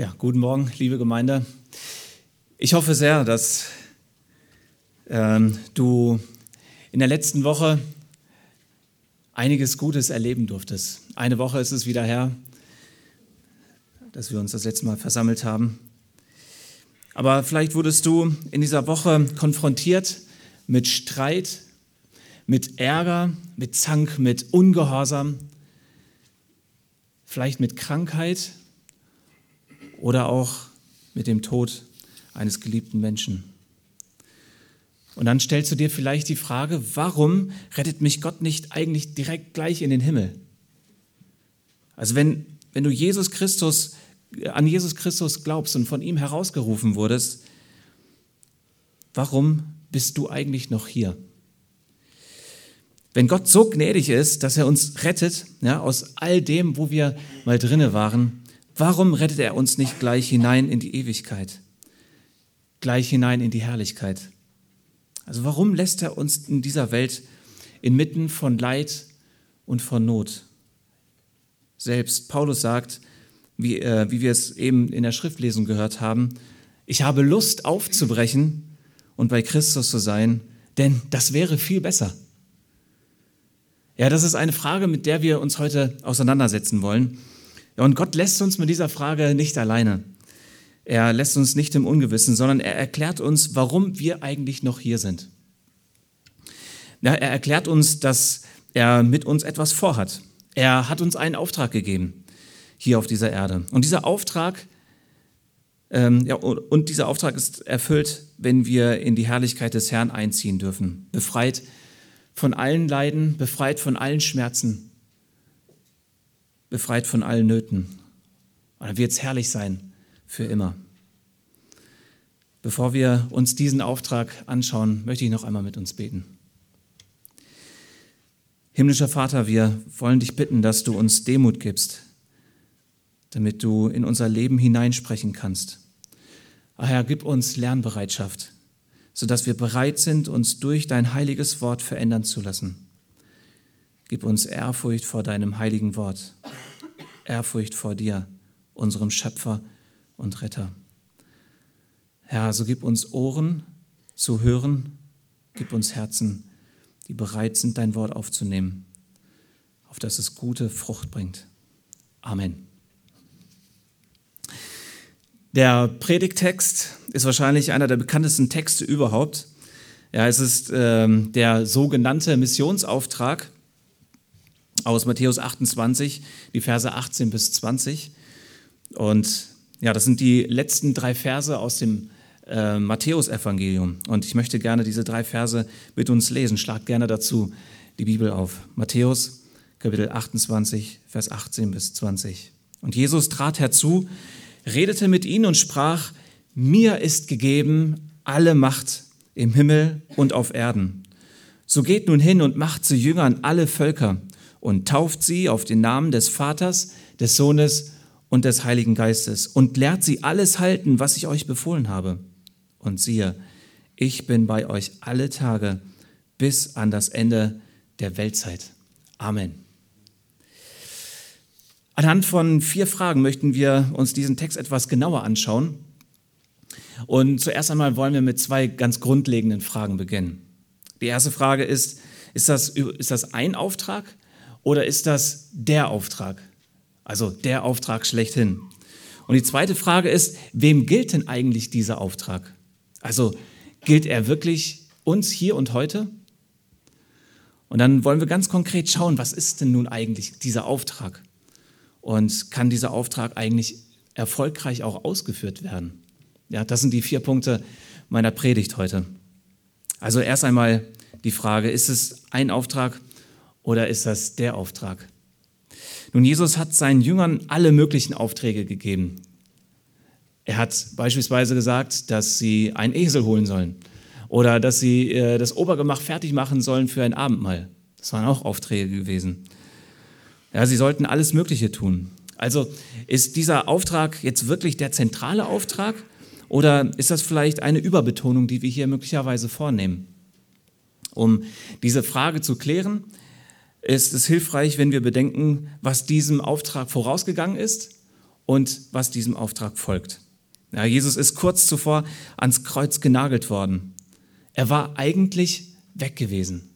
Ja, guten Morgen, liebe Gemeinde. Ich hoffe sehr, dass ähm, du in der letzten Woche einiges Gutes erleben durftest. Eine Woche ist es wieder her, dass wir uns das letzte Mal versammelt haben. Aber vielleicht wurdest du in dieser Woche konfrontiert mit Streit, mit Ärger, mit Zank, mit Ungehorsam, vielleicht mit Krankheit oder auch mit dem Tod eines geliebten Menschen. Und dann stellst du dir vielleicht die Frage, warum rettet mich Gott nicht eigentlich direkt gleich in den Himmel? Also wenn, wenn du Jesus Christus, an Jesus Christus glaubst und von ihm herausgerufen wurdest, warum bist du eigentlich noch hier? Wenn Gott so gnädig ist, dass er uns rettet, ja, aus all dem, wo wir mal drinne waren, Warum rettet er uns nicht gleich hinein in die Ewigkeit? Gleich hinein in die Herrlichkeit? Also warum lässt er uns in dieser Welt inmitten von Leid und von Not? Selbst Paulus sagt, wie, äh, wie wir es eben in der Schriftlesung gehört haben, ich habe Lust aufzubrechen und bei Christus zu sein, denn das wäre viel besser. Ja, das ist eine Frage, mit der wir uns heute auseinandersetzen wollen. Und Gott lässt uns mit dieser Frage nicht alleine. Er lässt uns nicht im Ungewissen, sondern er erklärt uns, warum wir eigentlich noch hier sind. Ja, er erklärt uns, dass er mit uns etwas vorhat. Er hat uns einen Auftrag gegeben hier auf dieser Erde. Und dieser Auftrag, ähm, ja, und dieser Auftrag ist erfüllt, wenn wir in die Herrlichkeit des Herrn einziehen dürfen. Befreit von allen Leiden, befreit von allen Schmerzen, befreit von allen Nöten. Und dann wird es herrlich sein für immer. Bevor wir uns diesen Auftrag anschauen, möchte ich noch einmal mit uns beten. Himmlischer Vater, wir wollen dich bitten, dass du uns Demut gibst, damit du in unser Leben hineinsprechen kannst. Ach Herr, gib uns Lernbereitschaft, sodass wir bereit sind, uns durch dein heiliges Wort verändern zu lassen. Gib uns Ehrfurcht vor deinem heiligen Wort. Ehrfurcht vor dir, unserem Schöpfer und Retter. Herr, so gib uns Ohren zu hören, gib uns Herzen, die bereit sind, dein Wort aufzunehmen, auf dass es gute Frucht bringt. Amen. Der Predigtext ist wahrscheinlich einer der bekanntesten Texte überhaupt. Ja, es ist ähm, der sogenannte Missionsauftrag aus Matthäus 28, die Verse 18 bis 20. Und ja, das sind die letzten drei Verse aus dem äh, Matthäusevangelium. Und ich möchte gerne diese drei Verse mit uns lesen. Schlagt gerne dazu die Bibel auf. Matthäus, Kapitel 28, Vers 18 bis 20. Und Jesus trat herzu, redete mit ihnen und sprach, mir ist gegeben alle Macht im Himmel und auf Erden. So geht nun hin und macht zu Jüngern alle Völker und tauft sie auf den Namen des Vaters, des Sohnes und des Heiligen Geistes und lehrt sie alles halten, was ich euch befohlen habe. Und siehe, ich bin bei euch alle Tage bis an das Ende der Weltzeit. Amen. Anhand von vier Fragen möchten wir uns diesen Text etwas genauer anschauen. Und zuerst einmal wollen wir mit zwei ganz grundlegenden Fragen beginnen. Die erste Frage ist, ist das, ist das ein Auftrag oder ist das der Auftrag? Also der Auftrag schlechthin. Und die zweite Frage ist, wem gilt denn eigentlich dieser Auftrag? Also gilt er wirklich uns hier und heute? Und dann wollen wir ganz konkret schauen, was ist denn nun eigentlich dieser Auftrag? Und kann dieser Auftrag eigentlich erfolgreich auch ausgeführt werden? Ja, das sind die vier Punkte meiner Predigt heute. Also erst einmal die Frage, ist es ein Auftrag oder ist das der Auftrag? Nun, Jesus hat seinen Jüngern alle möglichen Aufträge gegeben. Er hat beispielsweise gesagt, dass sie einen Esel holen sollen oder dass sie äh, das Obergemach fertig machen sollen für ein Abendmahl. Das waren auch Aufträge gewesen. Ja, sie sollten alles Mögliche tun. Also ist dieser Auftrag jetzt wirklich der zentrale Auftrag oder ist das vielleicht eine Überbetonung, die wir hier möglicherweise vornehmen? Um diese Frage zu klären, ist es hilfreich, wenn wir bedenken, was diesem Auftrag vorausgegangen ist und was diesem Auftrag folgt. Ja, Jesus ist kurz zuvor ans Kreuz genagelt worden. Er war eigentlich weg gewesen.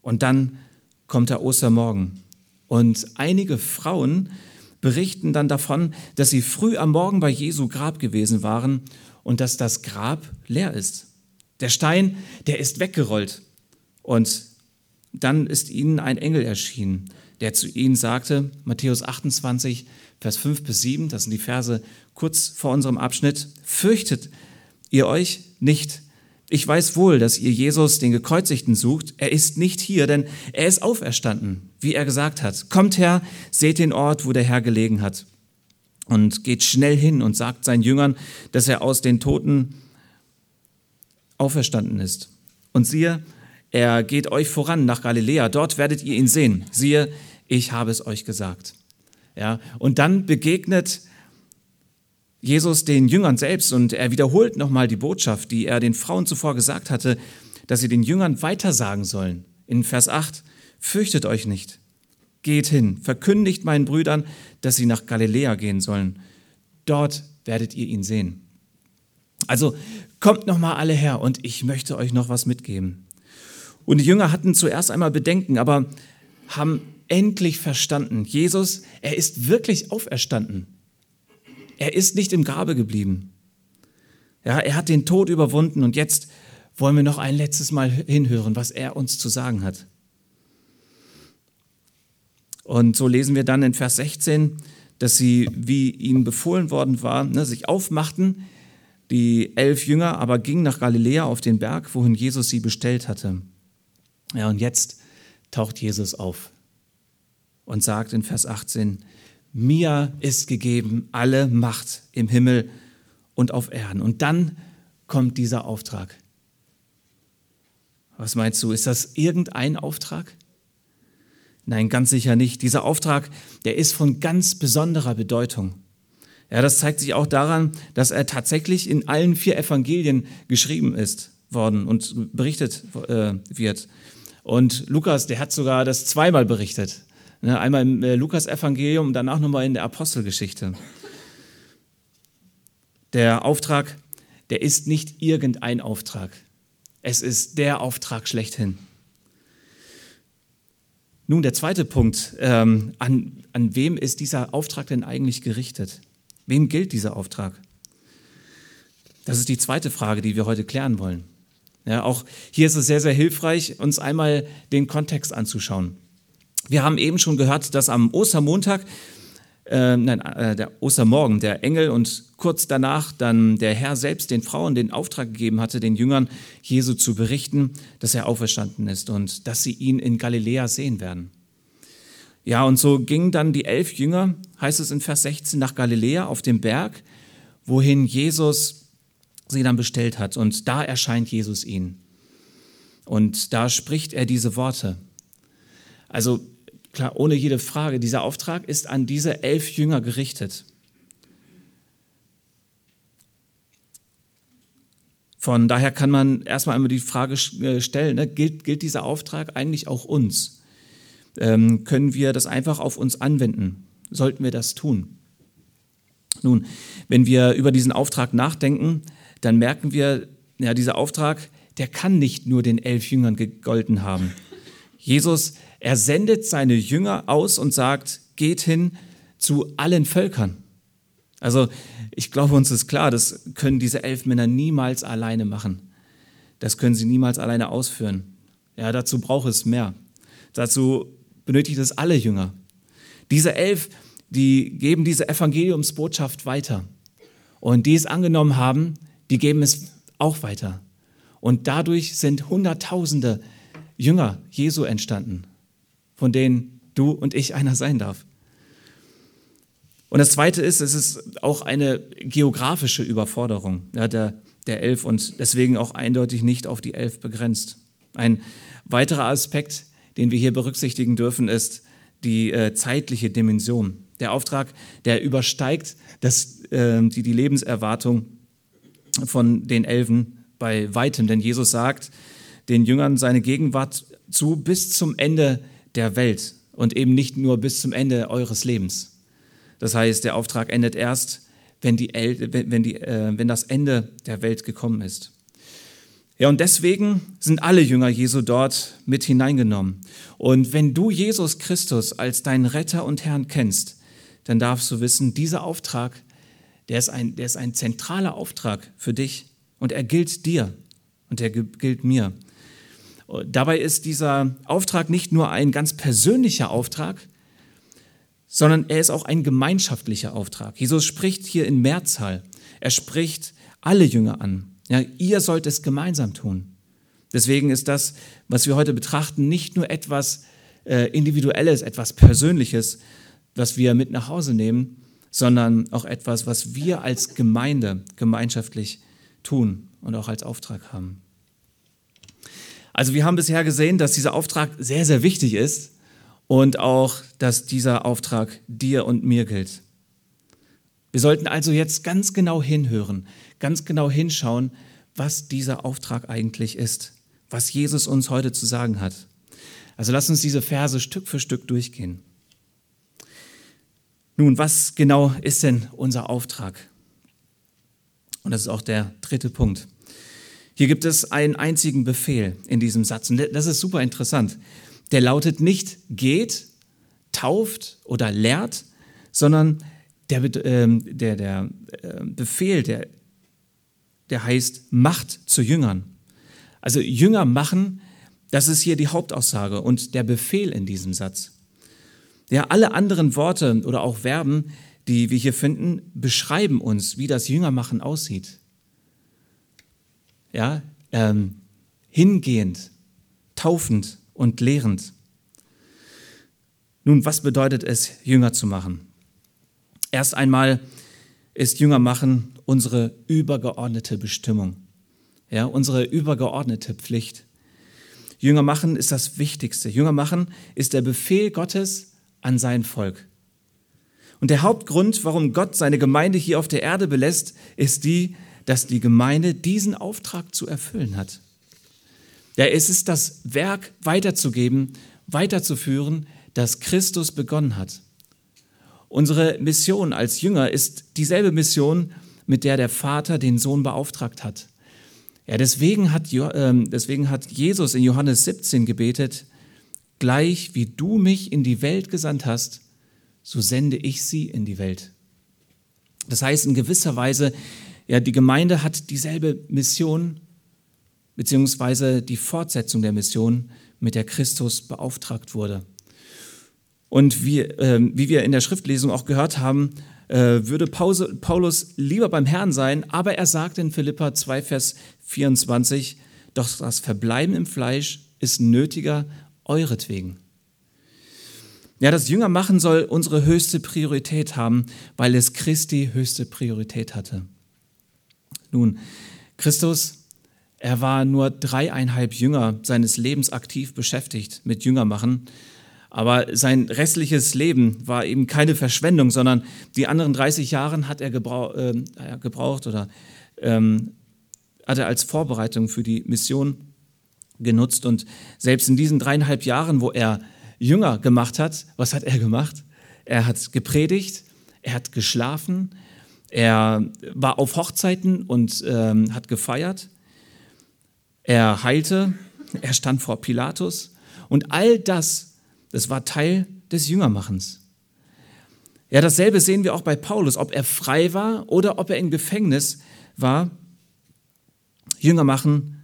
Und dann kommt der Ostermorgen. Und einige Frauen berichten dann davon, dass sie früh am Morgen bei Jesu Grab gewesen waren und dass das Grab leer ist. Der Stein, der ist weggerollt. Und dann ist ihnen ein Engel erschienen, der zu ihnen sagte, Matthäus 28, Vers 5 bis 7, das sind die Verse kurz vor unserem Abschnitt, fürchtet ihr euch nicht. Ich weiß wohl, dass ihr Jesus, den Gekreuzigten, sucht. Er ist nicht hier, denn er ist auferstanden, wie er gesagt hat. Kommt her, seht den Ort, wo der Herr gelegen hat. Und geht schnell hin und sagt seinen Jüngern, dass er aus den Toten auferstanden ist. Und siehe, er geht euch voran nach Galiläa. Dort werdet ihr ihn sehen. Siehe, ich habe es euch gesagt. Ja, und dann begegnet Jesus den Jüngern selbst und er wiederholt nochmal die Botschaft, die er den Frauen zuvor gesagt hatte, dass sie den Jüngern weitersagen sollen. In Vers 8, fürchtet euch nicht, geht hin, verkündigt meinen Brüdern, dass sie nach Galiläa gehen sollen. Dort werdet ihr ihn sehen. Also kommt nochmal alle her und ich möchte euch noch was mitgeben. Und die Jünger hatten zuerst einmal Bedenken, aber haben endlich verstanden, Jesus, er ist wirklich auferstanden. Er ist nicht im Grabe geblieben. Ja, er hat den Tod überwunden und jetzt wollen wir noch ein letztes Mal hinhören, was er uns zu sagen hat. Und so lesen wir dann in Vers 16, dass sie, wie ihnen befohlen worden war, ne, sich aufmachten, die elf Jünger aber gingen nach Galiläa auf den Berg, wohin Jesus sie bestellt hatte. Ja, und jetzt taucht Jesus auf und sagt in Vers 18, mir ist gegeben alle Macht im Himmel und auf Erden. Und dann kommt dieser Auftrag. Was meinst du, ist das irgendein Auftrag? Nein, ganz sicher nicht. Dieser Auftrag, der ist von ganz besonderer Bedeutung. Ja, das zeigt sich auch daran, dass er tatsächlich in allen vier Evangelien geschrieben ist worden und berichtet äh, wird. Und Lukas, der hat sogar das zweimal berichtet. Ne, einmal im äh, Lukas-Evangelium und danach nochmal in der Apostelgeschichte. Der Auftrag, der ist nicht irgendein Auftrag. Es ist der Auftrag schlechthin. Nun, der zweite Punkt. Ähm, an, an wem ist dieser Auftrag denn eigentlich gerichtet? Wem gilt dieser Auftrag? Das ist die zweite Frage, die wir heute klären wollen. Ja, auch hier ist es sehr, sehr hilfreich, uns einmal den Kontext anzuschauen. Wir haben eben schon gehört, dass am Ostermontag, äh, nein, äh, der Ostermorgen, der Engel und kurz danach dann der Herr selbst den Frauen den Auftrag gegeben hatte, den Jüngern Jesu zu berichten, dass er auferstanden ist und dass sie ihn in Galiläa sehen werden. Ja, und so gingen dann die elf Jünger, heißt es in Vers 16, nach Galiläa auf dem Berg, wohin Jesus sie dann bestellt hat. Und da erscheint Jesus ihnen. Und da spricht er diese Worte. Also Klar, ohne jede Frage, dieser Auftrag ist an diese elf Jünger gerichtet. Von daher kann man erstmal einmal die Frage äh, stellen, ne, gilt, gilt, dieser Auftrag eigentlich auch uns? Ähm, können wir das einfach auf uns anwenden? Sollten wir das tun? Nun, wenn wir über diesen Auftrag nachdenken, dann merken wir, ja, dieser Auftrag, der kann nicht nur den elf Jüngern gegolten haben. Jesus er sendet seine Jünger aus und sagt, geht hin zu allen Völkern. Also ich glaube, uns ist klar, das können diese elf Männer niemals alleine machen. Das können sie niemals alleine ausführen. Ja, dazu braucht es mehr. Dazu benötigt es alle Jünger. Diese elf, die geben diese Evangeliumsbotschaft weiter. Und die es angenommen haben, die geben es auch weiter. Und dadurch sind Hunderttausende Jünger Jesu entstanden von denen du und ich einer sein darf. Und das Zweite ist, es ist auch eine geografische Überforderung ja, der, der Elf und deswegen auch eindeutig nicht auf die Elf begrenzt. Ein weiterer Aspekt, den wir hier berücksichtigen dürfen, ist die äh, zeitliche Dimension. Der Auftrag, der übersteigt das, äh, die, die Lebenserwartung von den Elfen bei weitem, denn Jesus sagt den Jüngern seine Gegenwart zu bis zum Ende der Welt und eben nicht nur bis zum Ende eures Lebens. Das heißt, der Auftrag endet erst, wenn, die, wenn, die, äh, wenn das Ende der Welt gekommen ist. Ja, und deswegen sind alle Jünger Jesu dort mit hineingenommen. Und wenn du Jesus Christus als deinen Retter und Herrn kennst, dann darfst du wissen, dieser Auftrag, der ist ein, der ist ein zentraler Auftrag für dich und er gilt dir und er gilt mir. Dabei ist dieser Auftrag nicht nur ein ganz persönlicher Auftrag, sondern er ist auch ein gemeinschaftlicher Auftrag. Jesus spricht hier in Mehrzahl. Er spricht alle Jünger an. Ja, ihr sollt es gemeinsam tun. Deswegen ist das, was wir heute betrachten, nicht nur etwas äh, Individuelles, etwas Persönliches, was wir mit nach Hause nehmen, sondern auch etwas, was wir als Gemeinde gemeinschaftlich tun und auch als Auftrag haben. Also wir haben bisher gesehen, dass dieser Auftrag sehr, sehr wichtig ist und auch, dass dieser Auftrag dir und mir gilt. Wir sollten also jetzt ganz genau hinhören, ganz genau hinschauen, was dieser Auftrag eigentlich ist, was Jesus uns heute zu sagen hat. Also lass uns diese Verse Stück für Stück durchgehen. Nun, was genau ist denn unser Auftrag? Und das ist auch der dritte Punkt. Hier gibt es einen einzigen Befehl in diesem Satz. Und das ist super interessant. Der lautet nicht geht, tauft oder lehrt, sondern der, äh, der, der äh, Befehl, der der heißt Macht zu Jüngern. Also Jünger machen, das ist hier die Hauptaussage und der Befehl in diesem Satz. Ja, alle anderen Worte oder auch Verben, die wir hier finden, beschreiben uns, wie das Jüngermachen aussieht. Ja, ähm, hingehend, taufend und lehrend. Nun, was bedeutet es, Jünger zu machen? Erst einmal ist Jünger machen unsere übergeordnete Bestimmung, ja, unsere übergeordnete Pflicht. Jünger machen ist das Wichtigste. Jünger machen ist der Befehl Gottes an sein Volk. Und der Hauptgrund, warum Gott seine Gemeinde hier auf der Erde belässt, ist die, dass die Gemeinde diesen Auftrag zu erfüllen hat. Ja, es ist das Werk weiterzugeben, weiterzuführen, das Christus begonnen hat. Unsere Mission als Jünger ist dieselbe Mission, mit der der Vater den Sohn beauftragt hat. Ja, deswegen hat, ähm, deswegen hat Jesus in Johannes 17 gebetet, gleich wie du mich in die Welt gesandt hast, so sende ich sie in die Welt. Das heißt in gewisser Weise, ja, die Gemeinde hat dieselbe Mission, beziehungsweise die Fortsetzung der Mission, mit der Christus beauftragt wurde. Und wie, äh, wie wir in der Schriftlesung auch gehört haben, äh, würde Paulus lieber beim Herrn sein, aber er sagt in Philippa 2, Vers 24, doch das Verbleiben im Fleisch ist nötiger euretwegen. Ja, das Jüngermachen soll unsere höchste Priorität haben, weil es Christi höchste Priorität hatte. Nun, Christus, er war nur dreieinhalb Jünger seines Lebens aktiv beschäftigt mit Jüngermachen. Aber sein restliches Leben war eben keine Verschwendung, sondern die anderen 30 Jahre hat er gebrauch, äh, gebraucht oder ähm, hat er als Vorbereitung für die Mission genutzt. Und selbst in diesen dreieinhalb Jahren, wo er Jünger gemacht hat, was hat er gemacht? Er hat gepredigt, er hat geschlafen, er war auf Hochzeiten und ähm, hat gefeiert, er heilte, er stand vor Pilatus und all das das war Teil des Jüngermachens. Ja, dasselbe sehen wir auch bei Paulus, ob er frei war oder ob er im Gefängnis war. Jünger machen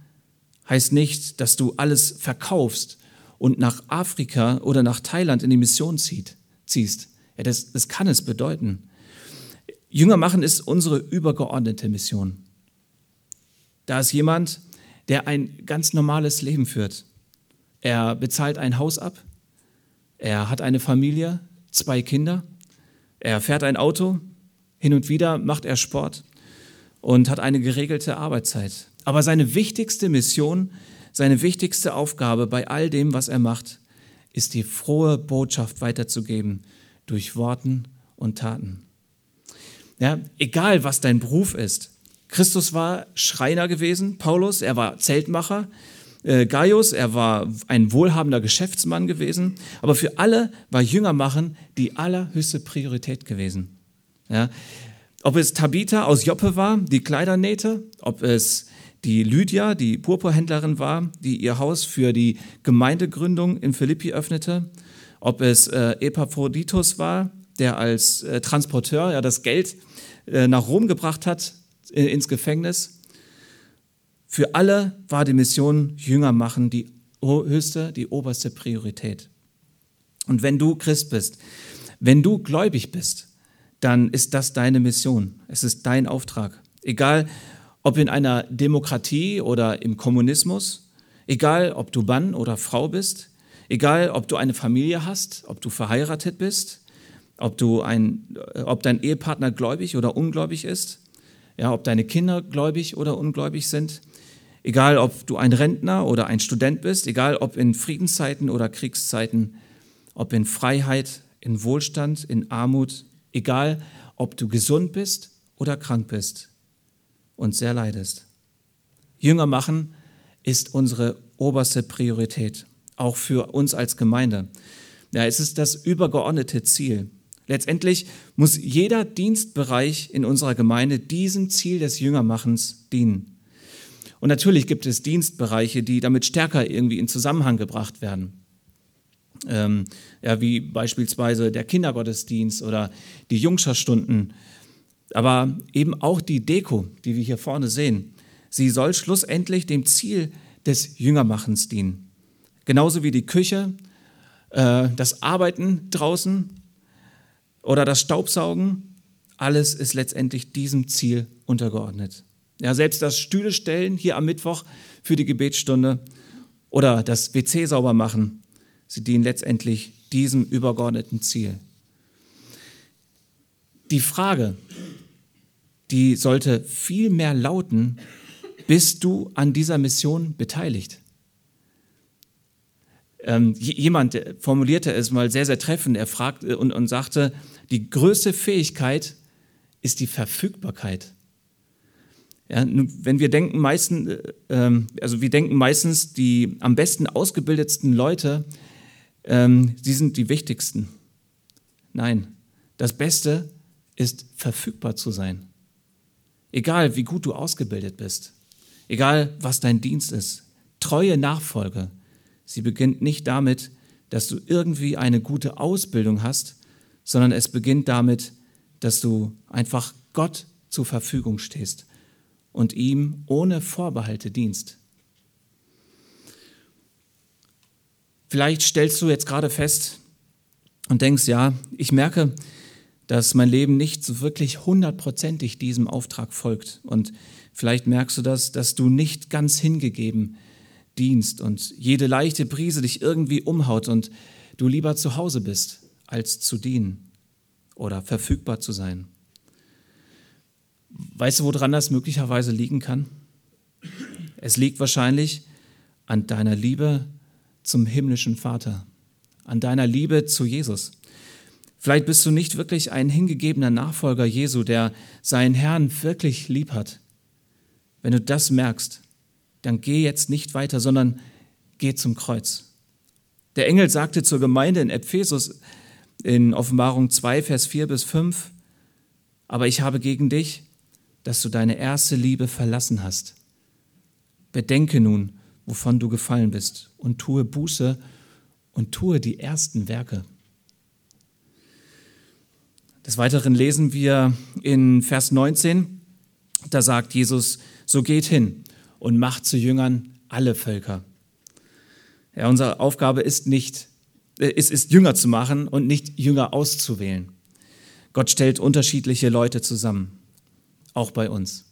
heißt nicht, dass du alles verkaufst und nach Afrika oder nach Thailand in die Mission zieht, ziehst. Ja, das, das kann es bedeuten. Jünger machen ist unsere übergeordnete Mission. Da ist jemand, der ein ganz normales Leben führt. Er bezahlt ein Haus ab, er hat eine Familie, zwei Kinder, er fährt ein Auto, hin und wieder macht er Sport und hat eine geregelte Arbeitszeit. Aber seine wichtigste Mission, seine wichtigste Aufgabe bei all dem, was er macht, ist die frohe Botschaft weiterzugeben durch Worten und Taten. Ja, egal was dein Beruf ist. Christus war Schreiner gewesen, Paulus, er war Zeltmacher, äh, Gaius, er war ein wohlhabender Geschäftsmann gewesen, aber für alle war Jünger machen die allerhöchste Priorität gewesen. Ja. Ob es Tabitha aus Joppe war, die Kleider nähte, ob es die Lydia, die Purpurhändlerin war, die ihr Haus für die Gemeindegründung in Philippi öffnete, ob es äh, Epaphroditus war, der als äh, Transporteur ja, das Geld äh, nach Rom gebracht hat, äh, ins Gefängnis. Für alle war die Mission Jünger machen die höchste, die oberste Priorität. Und wenn du Christ bist, wenn du gläubig bist, dann ist das deine Mission. Es ist dein Auftrag. Egal, ob in einer Demokratie oder im Kommunismus, egal, ob du Mann oder Frau bist, egal, ob du eine Familie hast, ob du verheiratet bist, ob, du ein, ob dein Ehepartner gläubig oder ungläubig ist, ja, ob deine Kinder gläubig oder ungläubig sind, egal, ob du ein Rentner oder ein Student bist, egal, ob in Friedenszeiten oder Kriegszeiten, ob in Freiheit, in Wohlstand, in Armut, egal, ob du gesund bist oder krank bist und sehr leidest. Jünger machen ist unsere oberste Priorität, auch für uns als Gemeinde. Ja, es ist das übergeordnete Ziel. Letztendlich muss jeder Dienstbereich in unserer Gemeinde diesem Ziel des Jüngermachens dienen. Und natürlich gibt es Dienstbereiche, die damit stärker irgendwie in Zusammenhang gebracht werden. Ähm, ja, wie beispielsweise der Kindergottesdienst oder die Jungscherstunden aber eben auch die Deko, die wir hier vorne sehen, sie soll schlussendlich dem Ziel des Jüngermachens dienen. Genauso wie die Küche, äh, das Arbeiten draußen oder das Staubsaugen, alles ist letztendlich diesem Ziel untergeordnet. Ja, selbst das Stühle stellen hier am Mittwoch für die Gebetsstunde oder das WC sauber machen, sie dienen letztendlich diesem übergeordneten Ziel. Die Frage, die sollte viel mehr lauten, bist du an dieser Mission beteiligt? Ähm, jemand formulierte es mal sehr, sehr treffend. Er fragte und, und sagte, die größte Fähigkeit ist die Verfügbarkeit. Ja, wenn wir denken meistens, äh, ähm, also wir denken meistens, die am besten ausgebildetsten Leute, ähm, die sind die wichtigsten. Nein, das Beste ist verfügbar zu sein. Egal, wie gut du ausgebildet bist, egal, was dein Dienst ist, treue Nachfolge, sie beginnt nicht damit, dass du irgendwie eine gute Ausbildung hast, sondern es beginnt damit, dass du einfach Gott zur Verfügung stehst und ihm ohne Vorbehalte dienst. Vielleicht stellst du jetzt gerade fest und denkst, ja, ich merke, dass mein Leben nicht so wirklich hundertprozentig diesem Auftrag folgt. Und vielleicht merkst du das, dass du nicht ganz hingegeben dienst und jede leichte Brise dich irgendwie umhaut und du lieber zu Hause bist, als zu dienen oder verfügbar zu sein. Weißt du, woran das möglicherweise liegen kann? Es liegt wahrscheinlich an deiner Liebe zum himmlischen Vater, an deiner Liebe zu Jesus. Vielleicht bist du nicht wirklich ein hingegebener Nachfolger Jesu, der seinen Herrn wirklich lieb hat. Wenn du das merkst, dann geh jetzt nicht weiter, sondern geh zum Kreuz. Der Engel sagte zur Gemeinde in Ephesus in Offenbarung 2, Vers 4 bis 5, aber ich habe gegen dich, dass du deine erste Liebe verlassen hast. Bedenke nun, wovon du gefallen bist, und tue Buße und tue die ersten Werke. Des Weiteren lesen wir in Vers 19, da sagt Jesus, so geht hin und macht zu Jüngern alle Völker. Ja, unsere Aufgabe ist nicht, äh, es ist Jünger zu machen und nicht Jünger auszuwählen. Gott stellt unterschiedliche Leute zusammen, auch bei uns.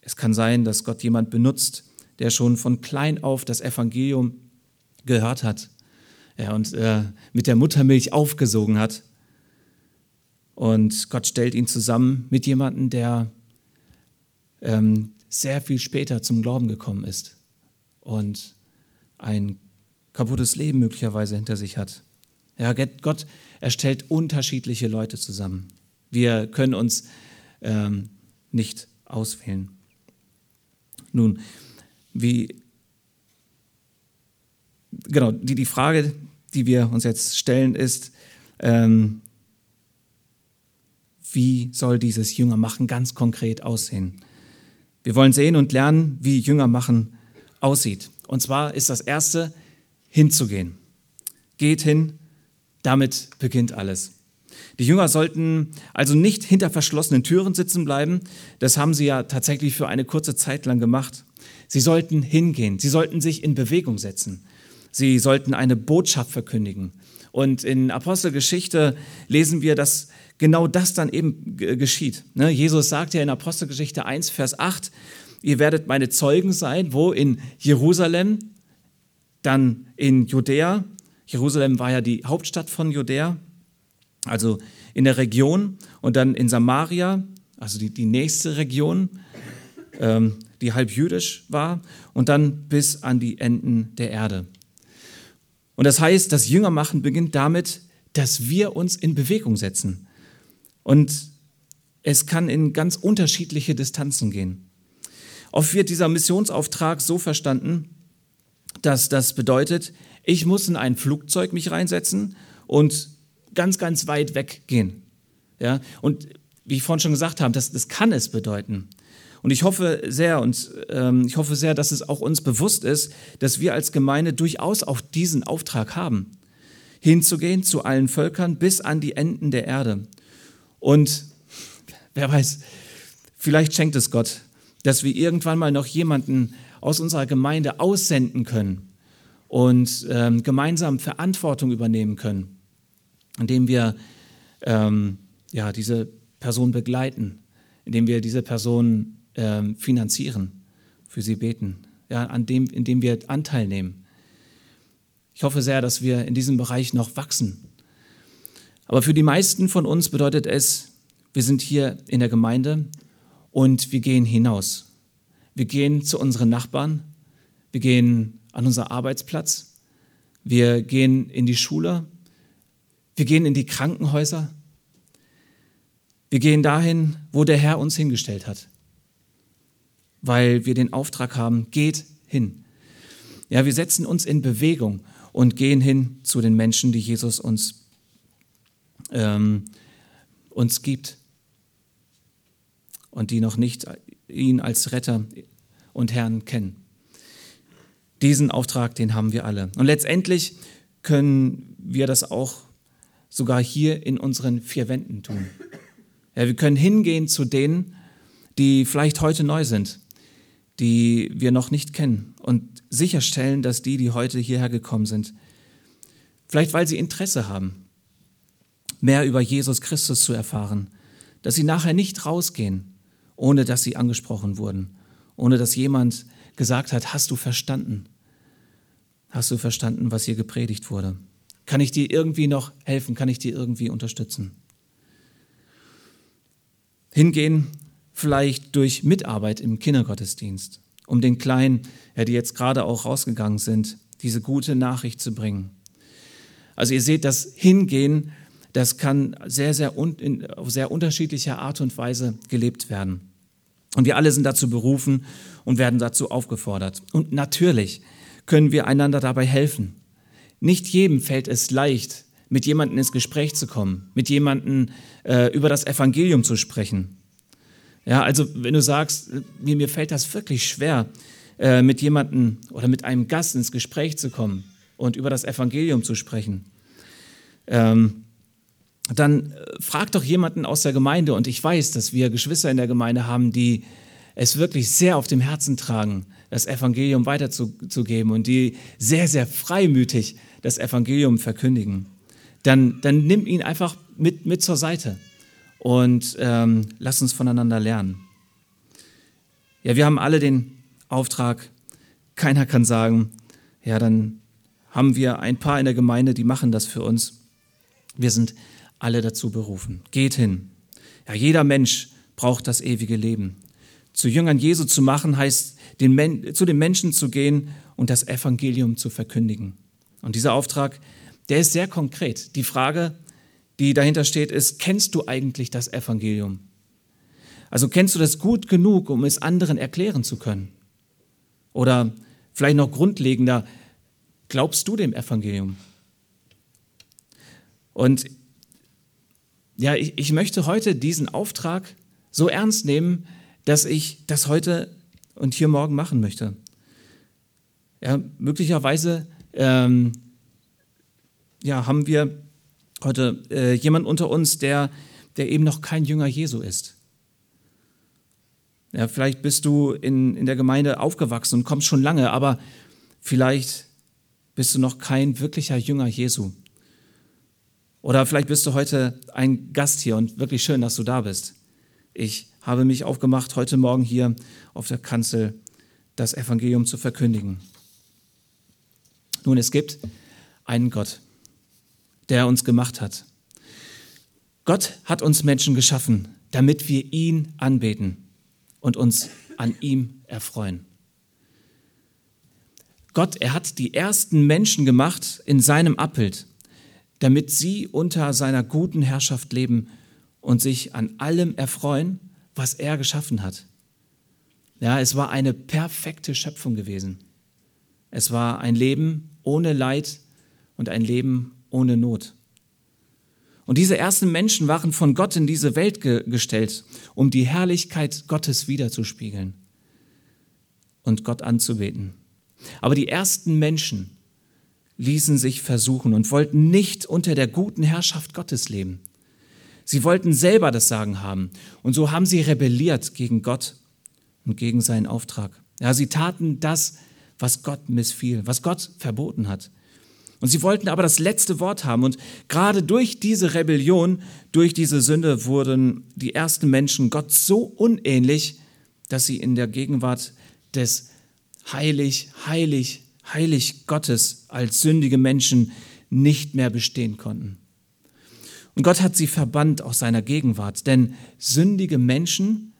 Es kann sein, dass Gott jemand benutzt, der schon von klein auf das Evangelium gehört hat ja, und äh, mit der Muttermilch aufgesogen hat und Gott stellt ihn zusammen mit jemandem, der ähm, sehr viel später zum Glauben gekommen ist und ein kaputtes Leben möglicherweise hinter sich hat. Ja, Gott erstellt unterschiedliche Leute zusammen. Wir können uns ähm, nicht auswählen. Nun, wie genau, die, die Frage, die wir uns jetzt stellen, ist, ähm, wie soll dieses Jüngermachen ganz konkret aussehen? Wir wollen sehen und lernen, wie Jüngermachen aussieht. Und zwar ist das Erste, hinzugehen. Geht hin, damit beginnt alles. Die Jünger sollten also nicht hinter verschlossenen Türen sitzen bleiben. Das haben sie ja tatsächlich für eine kurze Zeit lang gemacht. Sie sollten hingehen. Sie sollten sich in Bewegung setzen. Sie sollten eine Botschaft verkündigen. Und in Apostelgeschichte lesen wir, dass genau das dann eben geschieht. Ne, Jesus sagt ja in Apostelgeschichte 1, Vers 8, ihr werdet meine Zeugen sein, wo in Jerusalem, dann in Judäa. Jerusalem war ja die Hauptstadt von Judäa, also in der Region und dann in Samaria, also die, die nächste Region, ähm, die halb jüdisch war und dann bis an die Enden der Erde. Und das heißt, das Jüngermachen beginnt damit, dass wir uns in Bewegung setzen. Und es kann in ganz unterschiedliche Distanzen gehen. Oft wird dieser Missionsauftrag so verstanden, dass das bedeutet, ich muss in ein Flugzeug mich reinsetzen und ganz, ganz weit weggehen. Ja? Und wie ich vorhin schon gesagt habe, das, das kann es bedeuten. Und ich hoffe sehr, und ähm, ich hoffe sehr, dass es auch uns bewusst ist, dass wir als Gemeinde durchaus auch diesen Auftrag haben, hinzugehen zu allen Völkern bis an die Enden der Erde. Und wer weiß, vielleicht schenkt es Gott, dass wir irgendwann mal noch jemanden aus unserer Gemeinde aussenden können und ähm, gemeinsam Verantwortung übernehmen können, indem wir ähm, ja, diese Person begleiten, indem wir diese Person ähm, finanzieren, für sie beten, ja, an dem, indem wir Anteil nehmen. Ich hoffe sehr, dass wir in diesem Bereich noch wachsen. Aber für die meisten von uns bedeutet es, wir sind hier in der Gemeinde und wir gehen hinaus. Wir gehen zu unseren Nachbarn, wir gehen an unser Arbeitsplatz, wir gehen in die Schule, wir gehen in die Krankenhäuser, wir gehen dahin, wo der Herr uns hingestellt hat, weil wir den Auftrag haben, geht hin. Ja, wir setzen uns in Bewegung und gehen hin zu den Menschen, die Jesus uns, ähm, uns gibt und die noch nicht ihn als Retter und Herrn kennen. Diesen Auftrag, den haben wir alle. Und letztendlich können wir das auch sogar hier in unseren vier Wänden tun. Ja, wir können hingehen zu denen, die vielleicht heute neu sind, die wir noch nicht kennen und sicherstellen, dass die, die heute hierher gekommen sind, vielleicht weil sie Interesse haben, mehr über Jesus Christus zu erfahren, dass sie nachher nicht rausgehen, ohne dass sie angesprochen wurden, ohne dass jemand gesagt hat, hast du verstanden? Hast du verstanden, was hier gepredigt wurde? Kann ich dir irgendwie noch helfen? Kann ich dir irgendwie unterstützen? Hingehen vielleicht durch Mitarbeit im Kindergottesdienst, um den Kleinen, ja, die jetzt gerade auch rausgegangen sind, diese gute Nachricht zu bringen. Also ihr seht, das Hingehen, das kann sehr, sehr in, auf sehr unterschiedliche Art und Weise gelebt werden. Und wir alle sind dazu berufen und werden dazu aufgefordert. Und natürlich können wir einander dabei helfen. Nicht jedem fällt es leicht, mit jemandem ins Gespräch zu kommen, mit jemandem äh, über das Evangelium zu sprechen. Ja, also wenn du sagst, mir, mir fällt das wirklich schwer, äh, mit jemandem oder mit einem Gast ins Gespräch zu kommen und über das Evangelium zu sprechen, ähm, dann äh, frag doch jemanden aus der Gemeinde. Und ich weiß, dass wir Geschwister in der Gemeinde haben, die es wirklich sehr auf dem Herzen tragen, das Evangelium weiterzugeben und die sehr, sehr freimütig das Evangelium verkündigen. Dann, dann nimm ihn einfach mit, mit zur Seite und ähm, lass uns voneinander lernen. Ja, wir haben alle den Auftrag, keiner kann sagen, ja, dann haben wir ein paar in der Gemeinde, die machen das für uns. Wir sind alle dazu berufen. Geht hin. Ja, jeder Mensch braucht das ewige Leben. Zu Jüngern Jesu zu machen heißt, den zu den Menschen zu gehen und das Evangelium zu verkündigen. Und dieser Auftrag, der ist sehr konkret. Die Frage, die dahinter steht, ist, kennst du eigentlich das Evangelium? Also kennst du das gut genug, um es anderen erklären zu können? Oder vielleicht noch grundlegender, Glaubst du dem Evangelium? Und ja, ich, ich möchte heute diesen Auftrag so ernst nehmen, dass ich das heute und hier morgen machen möchte. Ja, möglicherweise ähm, ja, haben wir heute äh, jemand unter uns, der, der eben noch kein Jünger Jesu ist. Ja, vielleicht bist du in, in der Gemeinde aufgewachsen und kommst schon lange, aber vielleicht bist du noch kein wirklicher Jünger Jesu. Oder vielleicht bist du heute ein Gast hier und wirklich schön, dass du da bist. Ich habe mich aufgemacht, heute Morgen hier auf der Kanzel das Evangelium zu verkündigen. Nun, es gibt einen Gott, der uns gemacht hat. Gott hat uns Menschen geschaffen, damit wir ihn anbeten und uns an ihm erfreuen. Gott, er hat die ersten Menschen gemacht in seinem Abbild, damit sie unter seiner guten Herrschaft leben und sich an allem erfreuen, was er geschaffen hat. Ja, es war eine perfekte Schöpfung gewesen. Es war ein Leben ohne Leid und ein Leben ohne Not. Und diese ersten Menschen waren von Gott in diese Welt ge gestellt, um die Herrlichkeit Gottes wiederzuspiegeln und Gott anzubeten. Aber die ersten Menschen ließen sich versuchen und wollten nicht unter der guten Herrschaft Gottes leben. Sie wollten selber das Sagen haben. Und so haben sie rebelliert gegen Gott und gegen seinen Auftrag. Ja, sie taten das, was Gott missfiel, was Gott verboten hat. Und sie wollten aber das letzte Wort haben. Und gerade durch diese Rebellion, durch diese Sünde wurden die ersten Menschen Gott so unähnlich, dass sie in der Gegenwart des heilig, heilig, heilig Gottes als sündige Menschen nicht mehr bestehen konnten. Und Gott hat sie verbannt aus seiner Gegenwart, denn sündige Menschen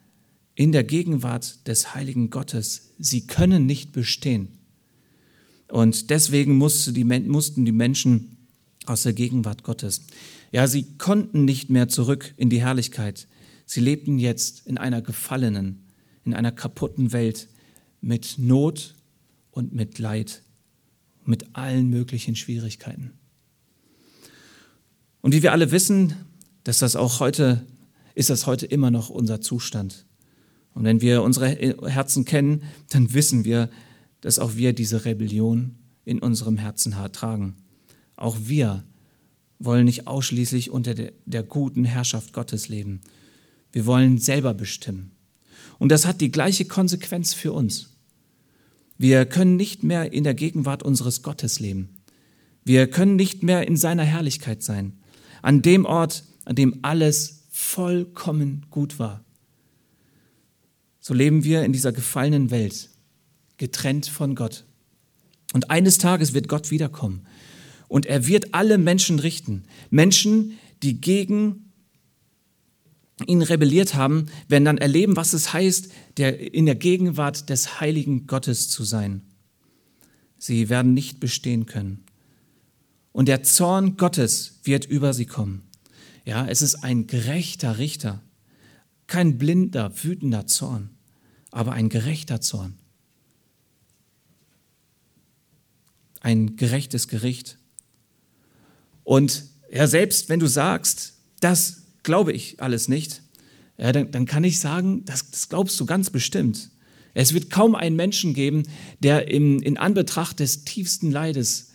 in der Gegenwart des heiligen Gottes, sie können nicht bestehen. Und deswegen mussten die, mussten die Menschen aus der Gegenwart Gottes. Ja, sie konnten nicht mehr zurück in die Herrlichkeit. Sie lebten jetzt in einer gefallenen, in einer kaputten Welt mit Not und mit Leid, mit allen möglichen Schwierigkeiten. Und wie wir alle wissen, dass das auch heute, ist das heute immer noch unser Zustand. Und wenn wir unsere Herzen kennen, dann wissen wir, dass auch wir diese Rebellion in unserem Herzen tragen. Auch wir wollen nicht ausschließlich unter der, der guten Herrschaft Gottes leben. Wir wollen selber bestimmen. Und das hat die gleiche Konsequenz für uns. Wir können nicht mehr in der Gegenwart unseres Gottes leben. Wir können nicht mehr in seiner Herrlichkeit sein, an dem Ort, an dem alles vollkommen gut war. So leben wir in dieser gefallenen Welt, getrennt von Gott. Und eines Tages wird Gott wiederkommen und er wird alle Menschen richten. Menschen, die gegen ihn rebelliert haben, werden dann erleben, was es heißt, der, in der Gegenwart des heiligen Gottes zu sein. Sie werden nicht bestehen können. Und der Zorn Gottes wird über sie kommen. Ja, es ist ein gerechter Richter, kein blinder, wütender Zorn, aber ein gerechter Zorn. Ein gerechtes Gericht. Und ja, selbst wenn du sagst, das glaube ich alles nicht, ja, dann, dann kann ich sagen, das, das glaubst du ganz bestimmt. Es wird kaum einen Menschen geben, der im, in Anbetracht des tiefsten Leides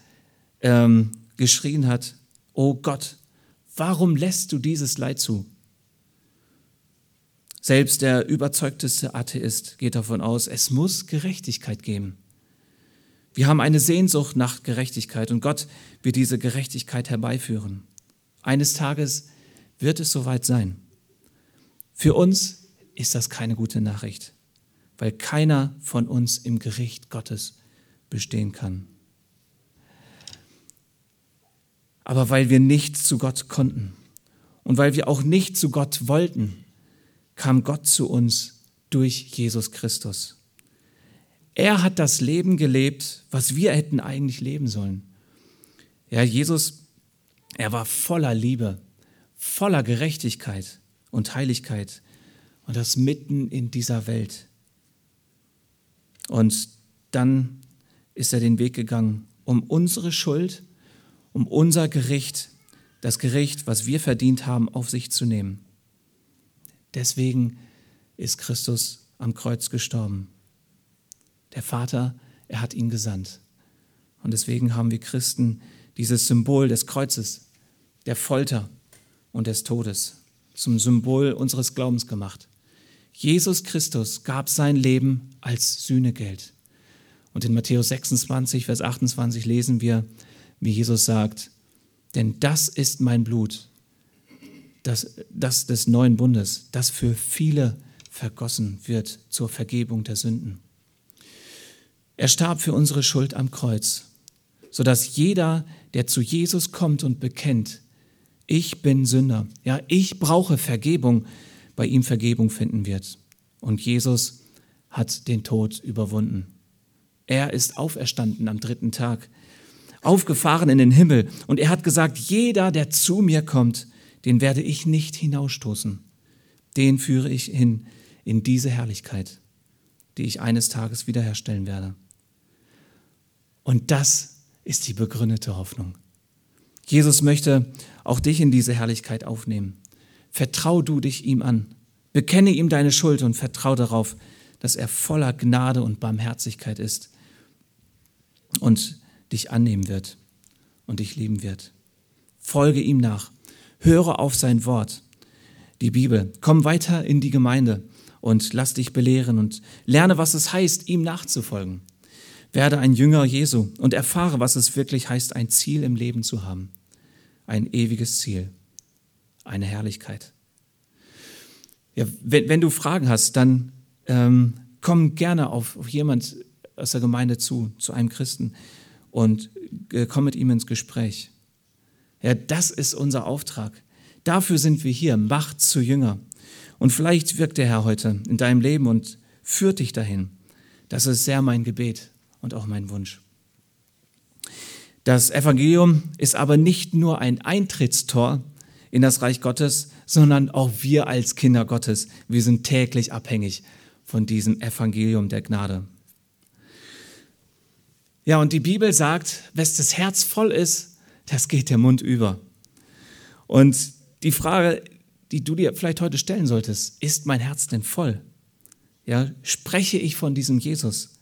ähm, geschrien hat, oh Gott, warum lässt du dieses Leid zu? Selbst der überzeugteste Atheist geht davon aus, es muss Gerechtigkeit geben. Wir haben eine Sehnsucht nach Gerechtigkeit und Gott wird diese Gerechtigkeit herbeiführen. Eines Tages wird es soweit sein. Für uns ist das keine gute Nachricht, weil keiner von uns im Gericht Gottes bestehen kann. Aber weil wir nicht zu Gott konnten und weil wir auch nicht zu Gott wollten, kam Gott zu uns durch Jesus Christus. Er hat das Leben gelebt, was wir hätten eigentlich leben sollen. Ja, Jesus, er war voller Liebe voller Gerechtigkeit und Heiligkeit und das mitten in dieser Welt. Und dann ist er den Weg gegangen um unsere Schuld, um unser Gericht, das Gericht, was wir verdient haben, auf sich zu nehmen. Deswegen ist Christus am Kreuz gestorben. Der Vater, er hat ihn gesandt. Und deswegen haben wir Christen dieses Symbol des Kreuzes, der Folter und des Todes zum Symbol unseres Glaubens gemacht. Jesus Christus gab sein Leben als Sühnegeld. Und in Matthäus 26, Vers 28 lesen wir, wie Jesus sagt, denn das ist mein Blut, das, das des neuen Bundes, das für viele vergossen wird zur Vergebung der Sünden. Er starb für unsere Schuld am Kreuz, sodass jeder, der zu Jesus kommt und bekennt, ich bin Sünder, ja, ich brauche Vergebung, bei ihm Vergebung finden wird. Und Jesus hat den Tod überwunden. Er ist auferstanden am dritten Tag, aufgefahren in den Himmel. Und er hat gesagt, jeder, der zu mir kommt, den werde ich nicht hinausstoßen. Den führe ich hin in diese Herrlichkeit, die ich eines Tages wiederherstellen werde. Und das ist die begründete Hoffnung. Jesus möchte auch dich in diese Herrlichkeit aufnehmen. Vertrau du dich ihm an. Bekenne ihm deine Schuld und vertrau darauf, dass er voller Gnade und Barmherzigkeit ist und dich annehmen wird und dich lieben wird. Folge ihm nach. Höre auf sein Wort, die Bibel. Komm weiter in die Gemeinde und lass dich belehren und lerne, was es heißt, ihm nachzufolgen. Werde ein Jünger Jesu und erfahre, was es wirklich heißt, ein Ziel im Leben zu haben. Ein ewiges Ziel. Eine Herrlichkeit. Ja, wenn, wenn du Fragen hast, dann ähm, komm gerne auf, auf jemand aus der Gemeinde zu, zu einem Christen und äh, komm mit ihm ins Gespräch. Ja, das ist unser Auftrag. Dafür sind wir hier. Macht zu Jünger. Und vielleicht wirkt der Herr heute in deinem Leben und führt dich dahin. Das ist sehr mein Gebet und auch mein Wunsch. Das Evangelium ist aber nicht nur ein Eintrittstor in das Reich Gottes, sondern auch wir als Kinder Gottes. Wir sind täglich abhängig von diesem Evangelium der Gnade. Ja, und die Bibel sagt, wes das Herz voll ist, das geht der Mund über. Und die Frage, die du dir vielleicht heute stellen solltest, ist mein Herz denn voll? Ja, spreche ich von diesem Jesus,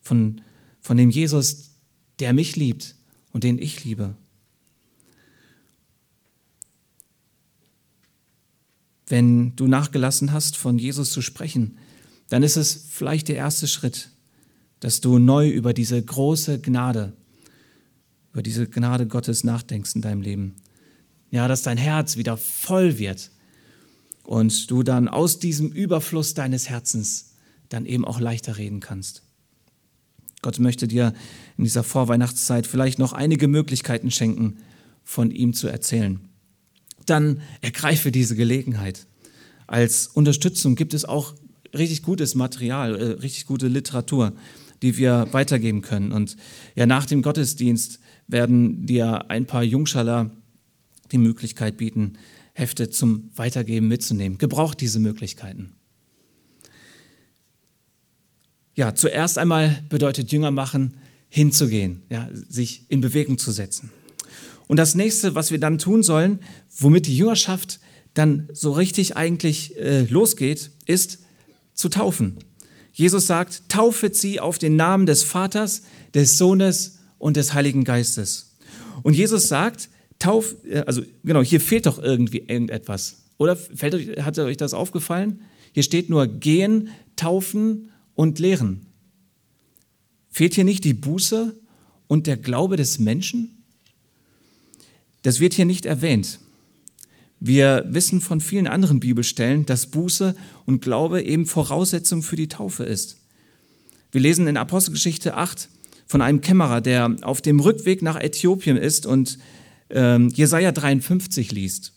von, von dem Jesus, der mich liebt und den ich liebe? Wenn du nachgelassen hast, von Jesus zu sprechen, dann ist es vielleicht der erste Schritt, dass du neu über diese große Gnade, über diese Gnade Gottes nachdenkst in deinem Leben. Ja, dass dein Herz wieder voll wird und du dann aus diesem Überfluss deines Herzens dann eben auch leichter reden kannst. Gott möchte dir in dieser Vorweihnachtszeit vielleicht noch einige Möglichkeiten schenken, von ihm zu erzählen. Dann ergreife diese Gelegenheit. Als Unterstützung gibt es auch richtig gutes Material, äh, richtig gute Literatur die wir weitergeben können. Und ja, nach dem Gottesdienst werden dir ein paar Jungschaler die Möglichkeit bieten, Hefte zum Weitergeben mitzunehmen. Gebraucht diese Möglichkeiten. Ja, zuerst einmal bedeutet Jünger machen, hinzugehen, ja, sich in Bewegung zu setzen. Und das nächste, was wir dann tun sollen, womit die Jüngerschaft dann so richtig eigentlich äh, losgeht, ist zu taufen. Jesus sagt, taufet sie auf den Namen des Vaters, des Sohnes und des Heiligen Geistes. Und Jesus sagt, tauf, äh, also genau, hier fehlt doch irgendwie irgendetwas. Oder fällt euch, hat euch das aufgefallen? Hier steht nur gehen, taufen und lehren. Fehlt hier nicht die Buße und der Glaube des Menschen? Das wird hier nicht erwähnt. Wir wissen von vielen anderen Bibelstellen, dass Buße und Glaube eben Voraussetzung für die Taufe ist. Wir lesen in Apostelgeschichte 8 von einem Kämmerer, der auf dem Rückweg nach Äthiopien ist und ähm, Jesaja 53 liest.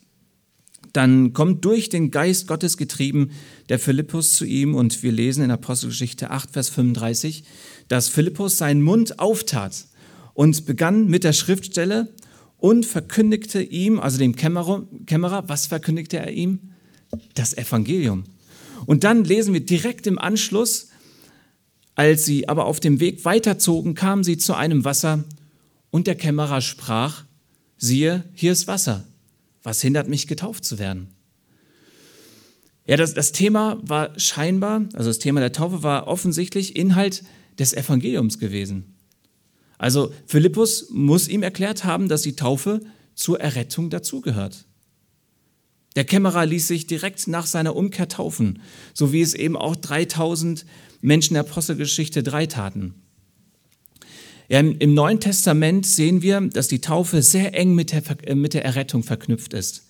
Dann kommt durch den Geist Gottes getrieben der Philippus zu ihm und wir lesen in Apostelgeschichte 8, Vers 35, dass Philippus seinen Mund auftat und begann mit der Schriftstelle und verkündigte ihm, also dem Kämmerer, Kämmerer, was verkündigte er ihm? Das Evangelium. Und dann lesen wir direkt im Anschluss, als sie aber auf dem Weg weiterzogen, kamen sie zu einem Wasser und der Kämmerer sprach, siehe, hier ist Wasser. Was hindert mich, getauft zu werden? Ja, das, das Thema war scheinbar, also das Thema der Taufe war offensichtlich Inhalt des Evangeliums gewesen. Also Philippus muss ihm erklärt haben, dass die Taufe zur Errettung dazugehört. Der Kämmerer ließ sich direkt nach seiner Umkehr taufen, so wie es eben auch 3000 Menschen der Apostelgeschichte 3 taten. Ja, Im Neuen Testament sehen wir, dass die Taufe sehr eng mit der, äh, mit der Errettung verknüpft ist.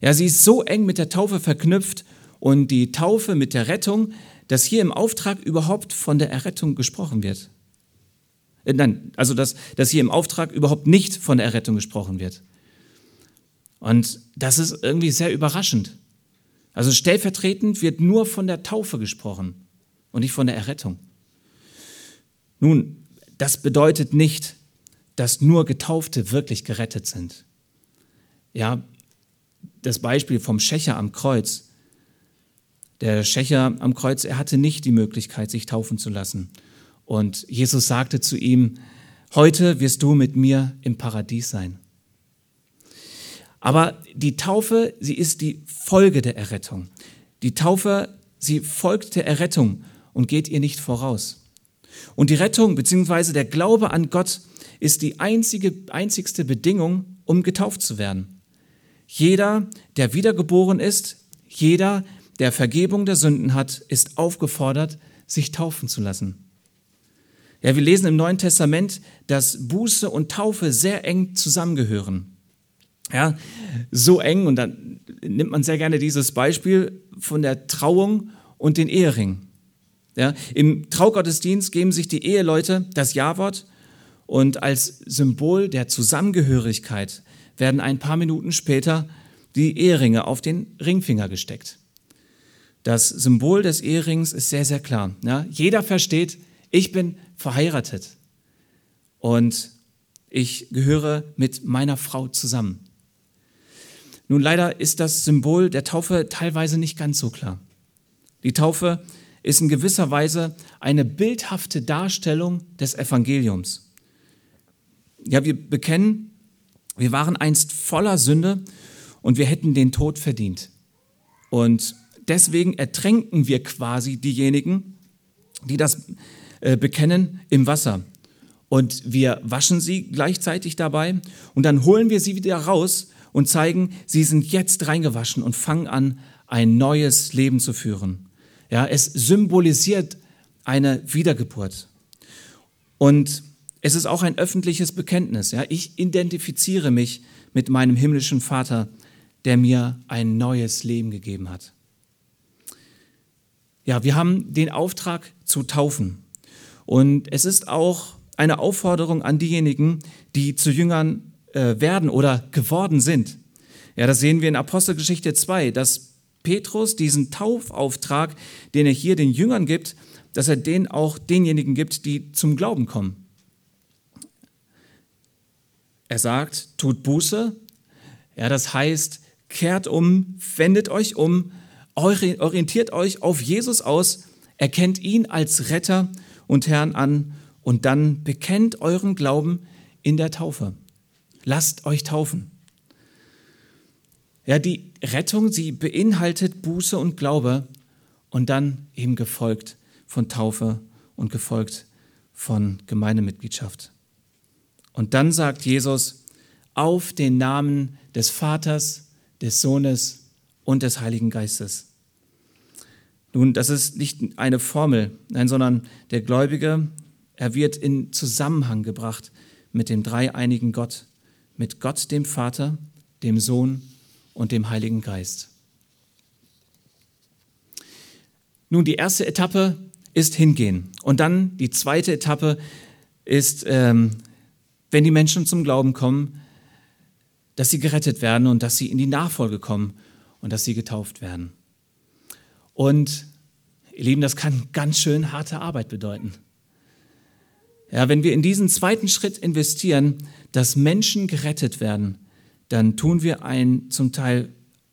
Ja, sie ist so eng mit der Taufe verknüpft und die Taufe mit der Rettung, dass hier im Auftrag überhaupt von der Errettung gesprochen wird. Äh, nein, also dass, dass hier im Auftrag überhaupt nicht von der Errettung gesprochen wird. Und das ist irgendwie sehr überraschend. Also stellvertretend wird nur von der Taufe gesprochen und nicht von der Errettung. Nun, das bedeutet nicht, dass nur Getaufte wirklich gerettet sind. Ja, das Beispiel vom Schächer am Kreuz. Der Schächer am Kreuz, er hatte nicht die Möglichkeit, sich taufen zu lassen. Und Jesus sagte zu ihm, heute wirst du mit mir im Paradies sein. Aber die Taufe, sie ist die Folge der Errettung. Die Taufe, sie folgt der Errettung und geht ihr nicht voraus. Und die Rettung bzw. der Glaube an Gott ist die einzige, einzigste Bedingung, um getauft zu werden. Jeder, der wiedergeboren ist, jeder, der Vergebung der Sünden hat, ist aufgefordert, sich taufen zu lassen. Ja, wir lesen im Neuen Testament, dass Buße und Taufe sehr eng zusammengehören. Ja, so eng, und dann nimmt man sehr gerne dieses Beispiel von der Trauung und den Ehering. Ja, Im Traugottesdienst geben sich die Eheleute das Ja-Wort und als Symbol der Zusammengehörigkeit werden ein paar Minuten später die Eheringe auf den Ringfinger gesteckt. Das Symbol des Eherings ist sehr, sehr klar. Ja, jeder versteht, ich bin verheiratet und ich gehöre mit meiner Frau zusammen. Nun leider ist das Symbol der Taufe teilweise nicht ganz so klar. Die Taufe ist in gewisser Weise eine bildhafte Darstellung des Evangeliums. Ja, wir bekennen, wir waren einst voller Sünde und wir hätten den Tod verdient. Und deswegen ertränken wir quasi diejenigen, die das äh, bekennen, im Wasser. Und wir waschen sie gleichzeitig dabei und dann holen wir sie wieder raus und zeigen, sie sind jetzt reingewaschen und fangen an, ein neues Leben zu führen. Ja, es symbolisiert eine Wiedergeburt. Und es ist auch ein öffentliches Bekenntnis. Ja, ich identifiziere mich mit meinem himmlischen Vater, der mir ein neues Leben gegeben hat. Ja, wir haben den Auftrag zu taufen. Und es ist auch eine Aufforderung an diejenigen, die zu Jüngern äh, werden oder geworden sind. Ja, das sehen wir in Apostelgeschichte 2, dass Petrus diesen Taufauftrag, den er hier den Jüngern gibt, dass er den auch denjenigen gibt, die zum Glauben kommen. Er sagt, tut Buße, ja, das heißt, kehrt um, wendet euch um, orientiert euch auf Jesus aus, erkennt ihn als Retter und Herrn an und dann bekennt euren Glauben in der Taufe. Lasst euch taufen. Ja, die Rettung, sie beinhaltet Buße und Glaube und dann eben gefolgt von Taufe und gefolgt von Gemeindemitgliedschaft. Und dann sagt Jesus, auf den Namen des Vaters, des Sohnes und des Heiligen Geistes. Nun, das ist nicht eine Formel, nein, sondern der Gläubige, er wird in Zusammenhang gebracht mit dem dreieinigen Gott, mit Gott dem Vater, dem Sohn und dem Heiligen Geist. Nun, die erste Etappe ist hingehen. Und dann die zweite Etappe ist, ähm, wenn die Menschen zum Glauben kommen, dass sie gerettet werden und dass sie in die Nachfolge kommen und dass sie getauft werden. Und ihr Lieben, das kann ganz schön harte Arbeit bedeuten. Ja, wenn wir in diesen zweiten Schritt investieren, dass Menschen gerettet werden, dann tun wir ein zum Teil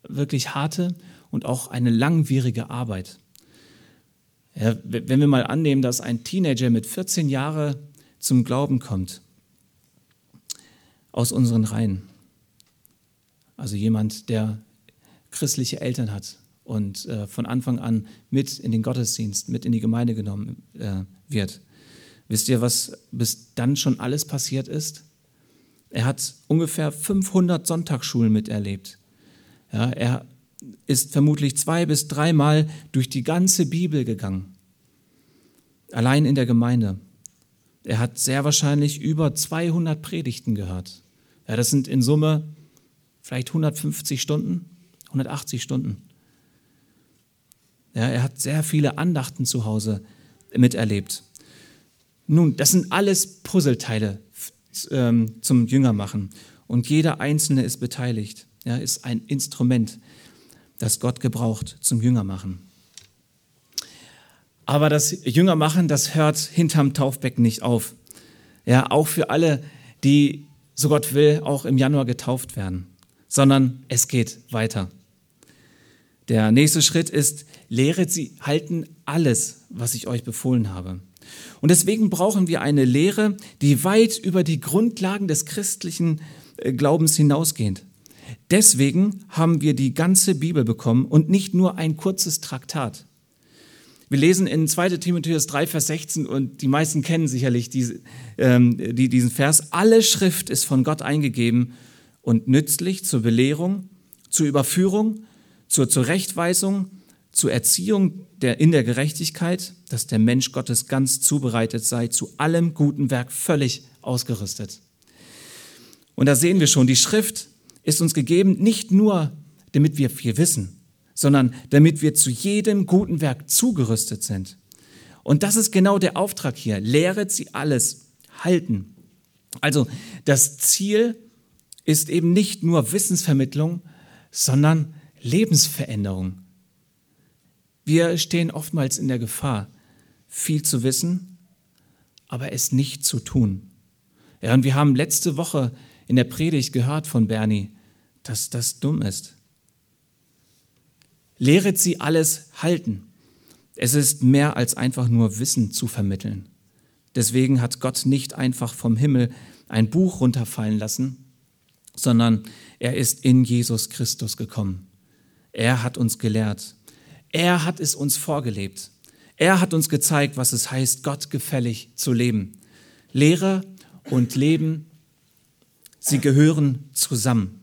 wirklich harte und auch eine langwierige Arbeit. Ja, wenn wir mal annehmen, dass ein Teenager mit 14 Jahren zum Glauben kommt, aus unseren Reihen. Also jemand, der christliche Eltern hat und äh, von Anfang an mit in den Gottesdienst, mit in die Gemeinde genommen äh, wird. Wisst ihr, was bis dann schon alles passiert ist? Er hat ungefähr 500 Sonntagsschulen miterlebt. Ja, er ist vermutlich zwei bis dreimal durch die ganze Bibel gegangen. Allein in der Gemeinde. Er hat sehr wahrscheinlich über 200 Predigten gehört. Ja, das sind in Summe vielleicht 150 Stunden, 180 Stunden. Ja, er hat sehr viele Andachten zu Hause miterlebt. Nun, das sind alles Puzzleteile ähm, zum Jüngermachen. Und jeder Einzelne ist beteiligt, ja, ist ein Instrument, das Gott gebraucht zum Jüngermachen. Aber das Jüngermachen, das hört hinterm Taufbecken nicht auf. Ja, auch für alle, die, so Gott will, auch im Januar getauft werden, sondern es geht weiter. Der nächste Schritt ist, lehret sie halten alles, was ich euch befohlen habe. Und deswegen brauchen wir eine Lehre, die weit über die Grundlagen des christlichen äh, Glaubens hinausgeht. Deswegen haben wir die ganze Bibel bekommen und nicht nur ein kurzes Traktat. Wir lesen in 2 Timotheus 3, Vers 16 und die meisten kennen sicherlich diese, ähm, die, diesen Vers. Alle Schrift ist von Gott eingegeben und nützlich zur Belehrung, zur Überführung, zur Zurechtweisung, zur Erziehung der, in der Gerechtigkeit, dass der Mensch Gottes ganz zubereitet sei, zu allem guten Werk völlig ausgerüstet. Und da sehen wir schon, die Schrift ist uns gegeben, nicht nur damit wir viel wissen, sondern damit wir zu jedem guten Werk zugerüstet sind. Und das ist genau der Auftrag hier. Lehret sie alles halten. Also das Ziel ist eben nicht nur Wissensvermittlung, sondern Lebensveränderung. Wir stehen oftmals in der Gefahr, viel zu wissen, aber es nicht zu tun. Ja, und wir haben letzte Woche in der Predigt gehört von Bernie, dass das dumm ist. Lehret sie alles halten. Es ist mehr als einfach nur Wissen zu vermitteln. Deswegen hat Gott nicht einfach vom Himmel ein Buch runterfallen lassen, sondern er ist in Jesus Christus gekommen. Er hat uns gelehrt. Er hat es uns vorgelebt. Er hat uns gezeigt, was es heißt, Gott gefällig zu leben. Lehre und Leben, sie gehören zusammen.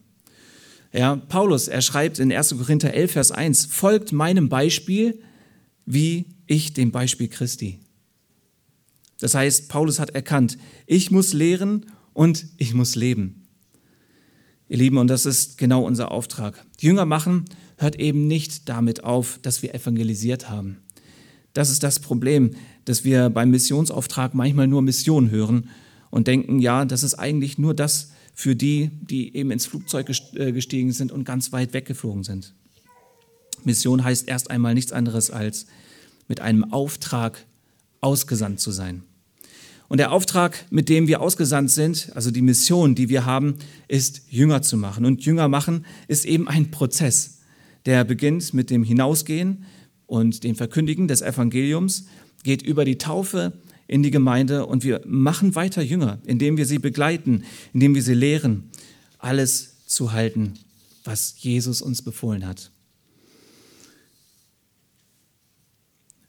Ja, Paulus, er schreibt in 1. Korinther 11, Vers 1, folgt meinem Beispiel, wie ich dem Beispiel Christi. Das heißt, Paulus hat erkannt, ich muss lehren und ich muss leben. Ihr Lieben, und das ist genau unser Auftrag. Jünger machen hört eben nicht damit auf, dass wir evangelisiert haben. Das ist das Problem, dass wir beim Missionsauftrag manchmal nur Mission hören und denken, ja, das ist eigentlich nur das für die, die eben ins Flugzeug äh, gestiegen sind und ganz weit weggeflogen sind. Mission heißt erst einmal nichts anderes als mit einem Auftrag ausgesandt zu sein. Und der Auftrag, mit dem wir ausgesandt sind, also die Mission, die wir haben, ist Jünger zu machen. Und Jünger machen ist eben ein Prozess der beginnt mit dem Hinausgehen und dem Verkündigen des Evangeliums, geht über die Taufe in die Gemeinde und wir machen weiter Jünger, indem wir sie begleiten, indem wir sie lehren, alles zu halten, was Jesus uns befohlen hat.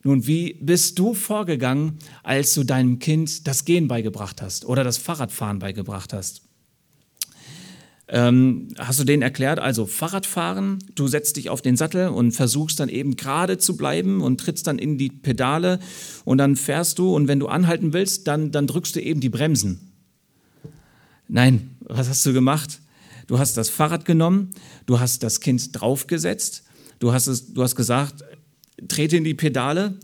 Nun, wie bist du vorgegangen, als du deinem Kind das Gehen beigebracht hast oder das Fahrradfahren beigebracht hast? Ähm, hast du denen erklärt, also Fahrradfahren, du setzt dich auf den Sattel und versuchst dann eben gerade zu bleiben und trittst dann in die Pedale und dann fährst du und wenn du anhalten willst, dann, dann drückst du eben die Bremsen. Nein, was hast du gemacht? Du hast das Fahrrad genommen, du hast das Kind draufgesetzt, du hast, es, du hast gesagt, trete in die Pedale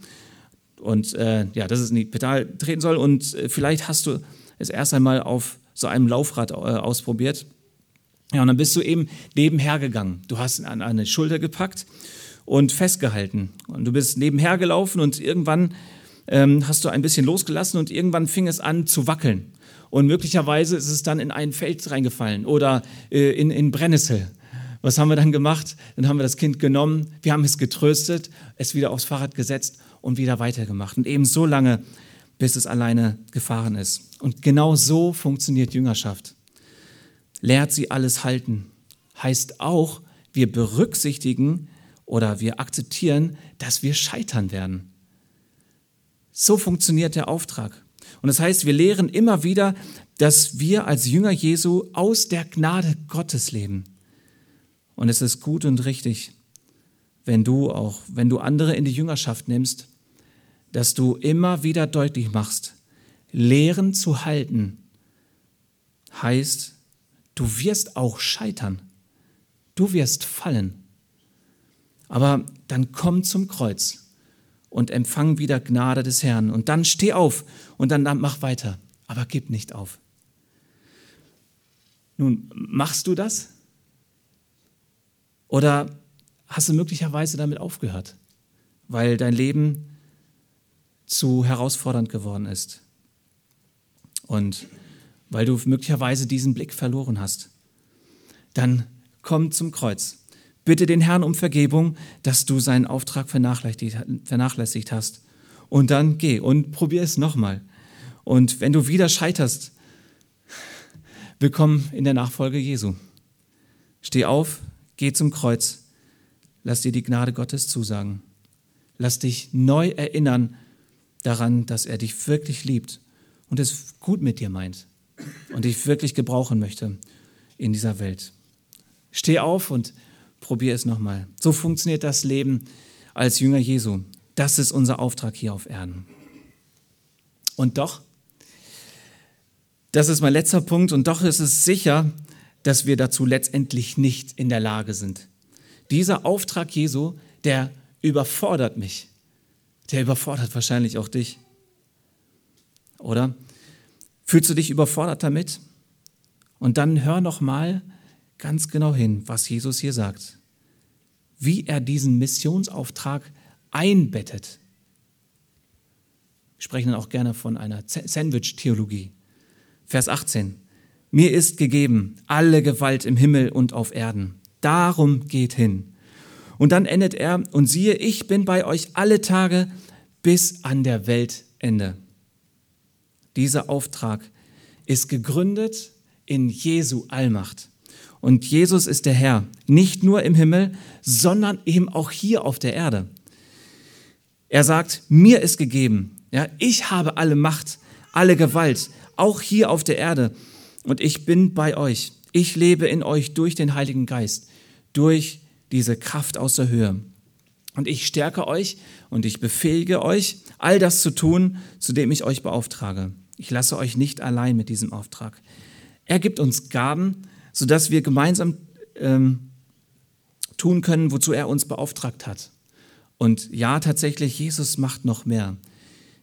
und äh, ja, dass es in die Pedale treten soll und äh, vielleicht hast du es erst einmal auf so einem Laufrad äh, ausprobiert ja, und dann bist du eben nebenher gegangen. Du hast an eine Schulter gepackt und festgehalten. Und du bist nebenher gelaufen und irgendwann ähm, hast du ein bisschen losgelassen und irgendwann fing es an zu wackeln. Und möglicherweise ist es dann in ein Feld reingefallen oder äh, in, in Brennnessel. Was haben wir dann gemacht? Dann haben wir das Kind genommen, wir haben es getröstet, es wieder aufs Fahrrad gesetzt und wieder weitergemacht. Und eben so lange, bis es alleine gefahren ist. Und genau so funktioniert Jüngerschaft. lehrt sie alles halten. Heißt auch, wir berücksichtigen oder wir akzeptieren, dass wir scheitern werden. So funktioniert der Auftrag. Und das heißt, wir lehren immer wieder, dass wir als Jünger Jesu aus der Gnade Gottes leben. Und es ist gut und richtig, wenn du auch, wenn du andere in die Jüngerschaft nimmst, dass du immer wieder deutlich machst, Lehren zu halten heißt, du wirst auch scheitern. Du wirst fallen. Aber dann komm zum Kreuz und empfang wieder Gnade des Herrn. Und dann steh auf und dann mach weiter. Aber gib nicht auf. Nun, machst du das? Oder hast du möglicherweise damit aufgehört, weil dein Leben zu herausfordernd geworden ist und weil du möglicherweise diesen Blick verloren hast? Dann komm zum Kreuz. Bitte den Herrn um Vergebung, dass du seinen Auftrag vernachlässigt hast. Und dann geh und probier es nochmal. Und wenn du wieder scheiterst, willkommen in der Nachfolge Jesu. Steh auf, geh zum Kreuz, lass dir die Gnade Gottes zusagen. Lass dich neu erinnern daran, dass er dich wirklich liebt und es gut mit dir meint und dich wirklich gebrauchen möchte in dieser Welt. Steh auf und probier es nochmal. So funktioniert das Leben als Jünger Jesu. Das ist unser Auftrag hier auf Erden. Und doch, das ist mein letzter Punkt, und doch ist es sicher, dass wir dazu letztendlich nicht in der Lage sind. Dieser Auftrag Jesu, der überfordert mich. Der überfordert wahrscheinlich auch dich. Oder? Fühlst du dich überfordert damit? Und dann hör noch mal ganz genau hin, was Jesus hier sagt. Wie er diesen Missionsauftrag einbettet. Wir sprechen dann auch gerne von einer Sandwich-Theologie. Vers 18. Mir ist gegeben alle Gewalt im Himmel und auf Erden. Darum geht hin. Und dann endet er, und siehe, ich bin bei euch alle Tage bis an der Weltende. Dieser Auftrag ist gegründet in Jesu Allmacht. Und Jesus ist der Herr, nicht nur im Himmel, sondern eben auch hier auf der Erde. Er sagt, mir ist gegeben, ja, ich habe alle Macht, alle Gewalt, auch hier auf der Erde. Und ich bin bei euch. Ich lebe in euch durch den Heiligen Geist, durch diese Kraft aus der Höhe. Und ich stärke euch und ich befähige euch, all das zu tun, zu dem ich euch beauftrage. Ich lasse euch nicht allein mit diesem Auftrag. Er gibt uns Gaben, sodass wir gemeinsam ähm, tun können, wozu er uns beauftragt hat. Und ja, tatsächlich, Jesus macht noch mehr.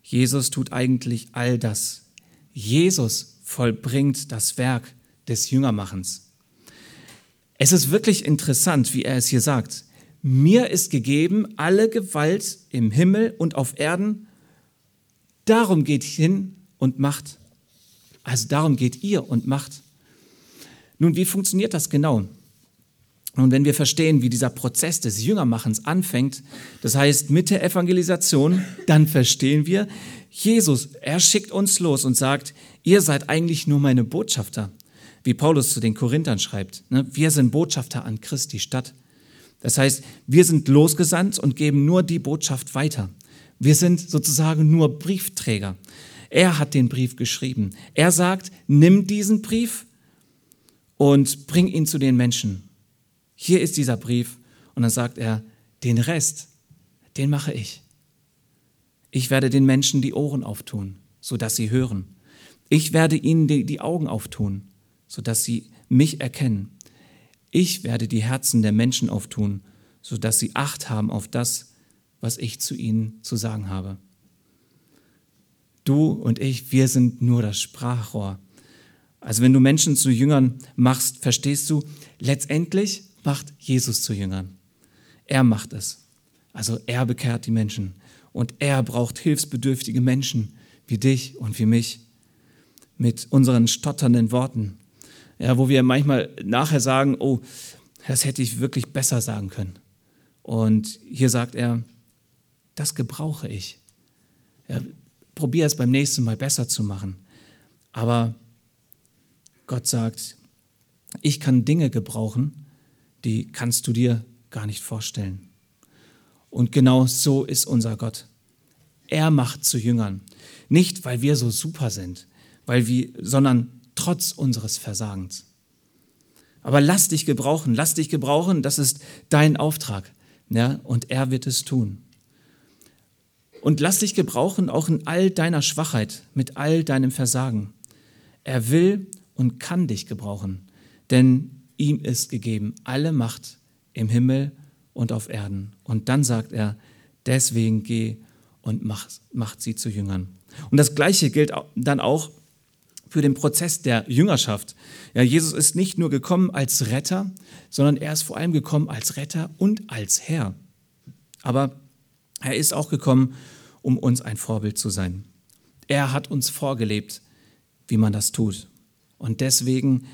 Jesus tut eigentlich all das. Jesus vollbringt das Werk des Jüngermachens. Es ist wirklich interessant, wie er es hier sagt. Mir ist gegeben alle Gewalt im Himmel und auf Erden. Darum geht hin und macht. Also darum geht ihr und macht. Nun, wie funktioniert das genau? Und wenn wir verstehen, wie dieser Prozess des Jüngermachens anfängt, das heißt mit der Evangelisation, dann verstehen wir, Jesus, er schickt uns los und sagt, ihr seid eigentlich nur meine Botschafter, wie Paulus zu den Korinthern schreibt. Ne? Wir sind Botschafter an Christi Stadt. Das heißt, wir sind losgesandt und geben nur die Botschaft weiter. Wir sind sozusagen nur Briefträger. Er hat den Brief geschrieben. Er sagt, nimm diesen Brief und bring ihn zu den Menschen. Hier ist dieser Brief und dann sagt er, den Rest, den mache ich. Ich werde den Menschen die Ohren auftun, sodass sie hören. Ich werde ihnen die, die Augen auftun, sodass sie mich erkennen. Ich werde die Herzen der Menschen auftun, sodass sie Acht haben auf das, was ich zu ihnen zu sagen habe. Du und ich, wir sind nur das Sprachrohr also wenn du Menschen zu Jüngern machst, verstehst du, letztendlich macht Jesus zu Jüngern. Er macht es. Also er bekehrt die Menschen. Und er braucht hilfsbedürftige Menschen wie dich und wie mich mit unseren stotternden Worten. Ja, wo wir manchmal nachher sagen, oh, das hätte ich wirklich besser sagen können. Und hier sagt er, das gebrauche ich. Ja, probier es beim nächsten Mal besser zu machen. Aber Gott sagt, ich kann Dinge gebrauchen, die kannst du dir gar nicht vorstellen. Und genau so ist unser Gott. Er macht zu Jüngern. Nicht, weil wir so super sind, weil wir, sondern trotz unseres Versagens. Aber lass dich gebrauchen, lass dich gebrauchen, das ist dein Auftrag. Ja, und er wird es tun. Und lass dich gebrauchen auch in all deiner Schwachheit, mit all deinem Versagen. Er will und kann dich gebrauchen, denn ihm ist gegeben alle Macht im Himmel und auf Erden. Und dann sagt er, deswegen geh und mach, macht sie zu Jüngern. Und das Gleiche gilt dann auch für den Prozess der Jüngerschaft. Ja, Jesus ist nicht nur gekommen als Retter, sondern er ist vor allem gekommen als Retter und als Herr. Aber er ist auch gekommen, um uns ein Vorbild zu sein. Er hat uns vorgelebt, wie man das tut. Und deswegen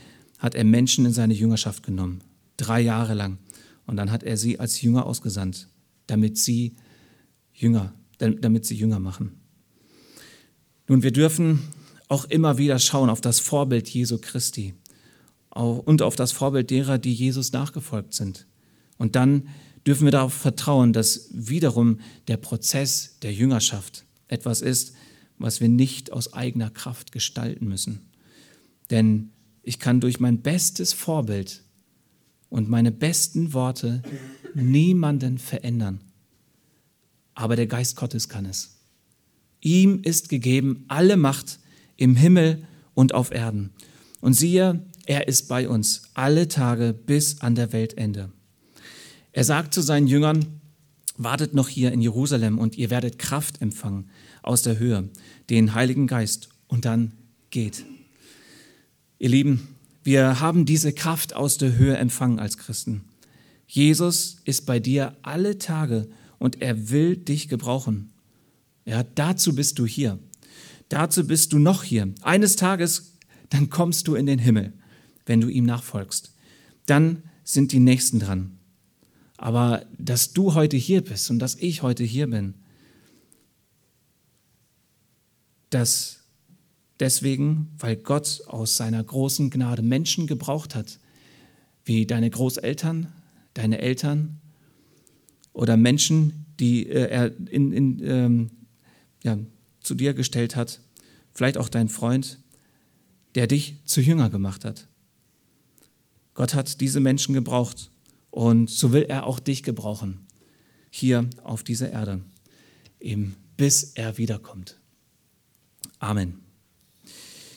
hat er Menschen in seine Jüngerschaft genommen, drei Jahre lang. Und dann hat er sie als Jünger ausgesandt, damit sie Jünger, damit sie Jünger machen. Nun, wir dürfen auch immer wieder schauen auf das Vorbild Jesu Christi und auf das Vorbild derer, die Jesus nachgefolgt sind. Und dann dürfen wir darauf vertrauen, dass wiederum der Prozess der Jüngerschaft etwas ist, was wir nicht aus eigener Kraft gestalten müssen. Denn ich kann durch mein bestes Vorbild und meine besten Worte niemanden verändern. Aber der Geist Gottes kann es. Ihm ist gegeben alle Macht im Himmel und auf Erden. Und siehe, er ist bei uns alle Tage bis an der Weltende. Er sagt zu seinen Jüngern, wartet noch hier in Jerusalem und ihr werdet Kraft empfangen aus der Höhe, den Heiligen Geist, und dann geht. Ihr Lieben, wir haben diese Kraft aus der Höhe empfangen als Christen. Jesus ist bei dir alle Tage und er will dich gebrauchen. Ja, dazu bist du hier. Dazu bist du noch hier. Eines Tages, dann kommst du in den Himmel, wenn du ihm nachfolgst. Dann sind die Nächsten dran. Aber dass du heute hier bist und dass ich heute hier bin, das deswegen, weil Gott aus seiner großen Gnade Menschen gebraucht hat, wie deine Großeltern, deine Eltern oder Menschen, die äh, er in, in, ähm, ja, zu dir gestellt hat, vielleicht auch dein Freund, der dich zu Jünger gemacht hat. Gott hat diese Menschen gebraucht und so will er auch dich gebrauchen, hier auf dieser Erde, eben bis er wiederkommt. Amen.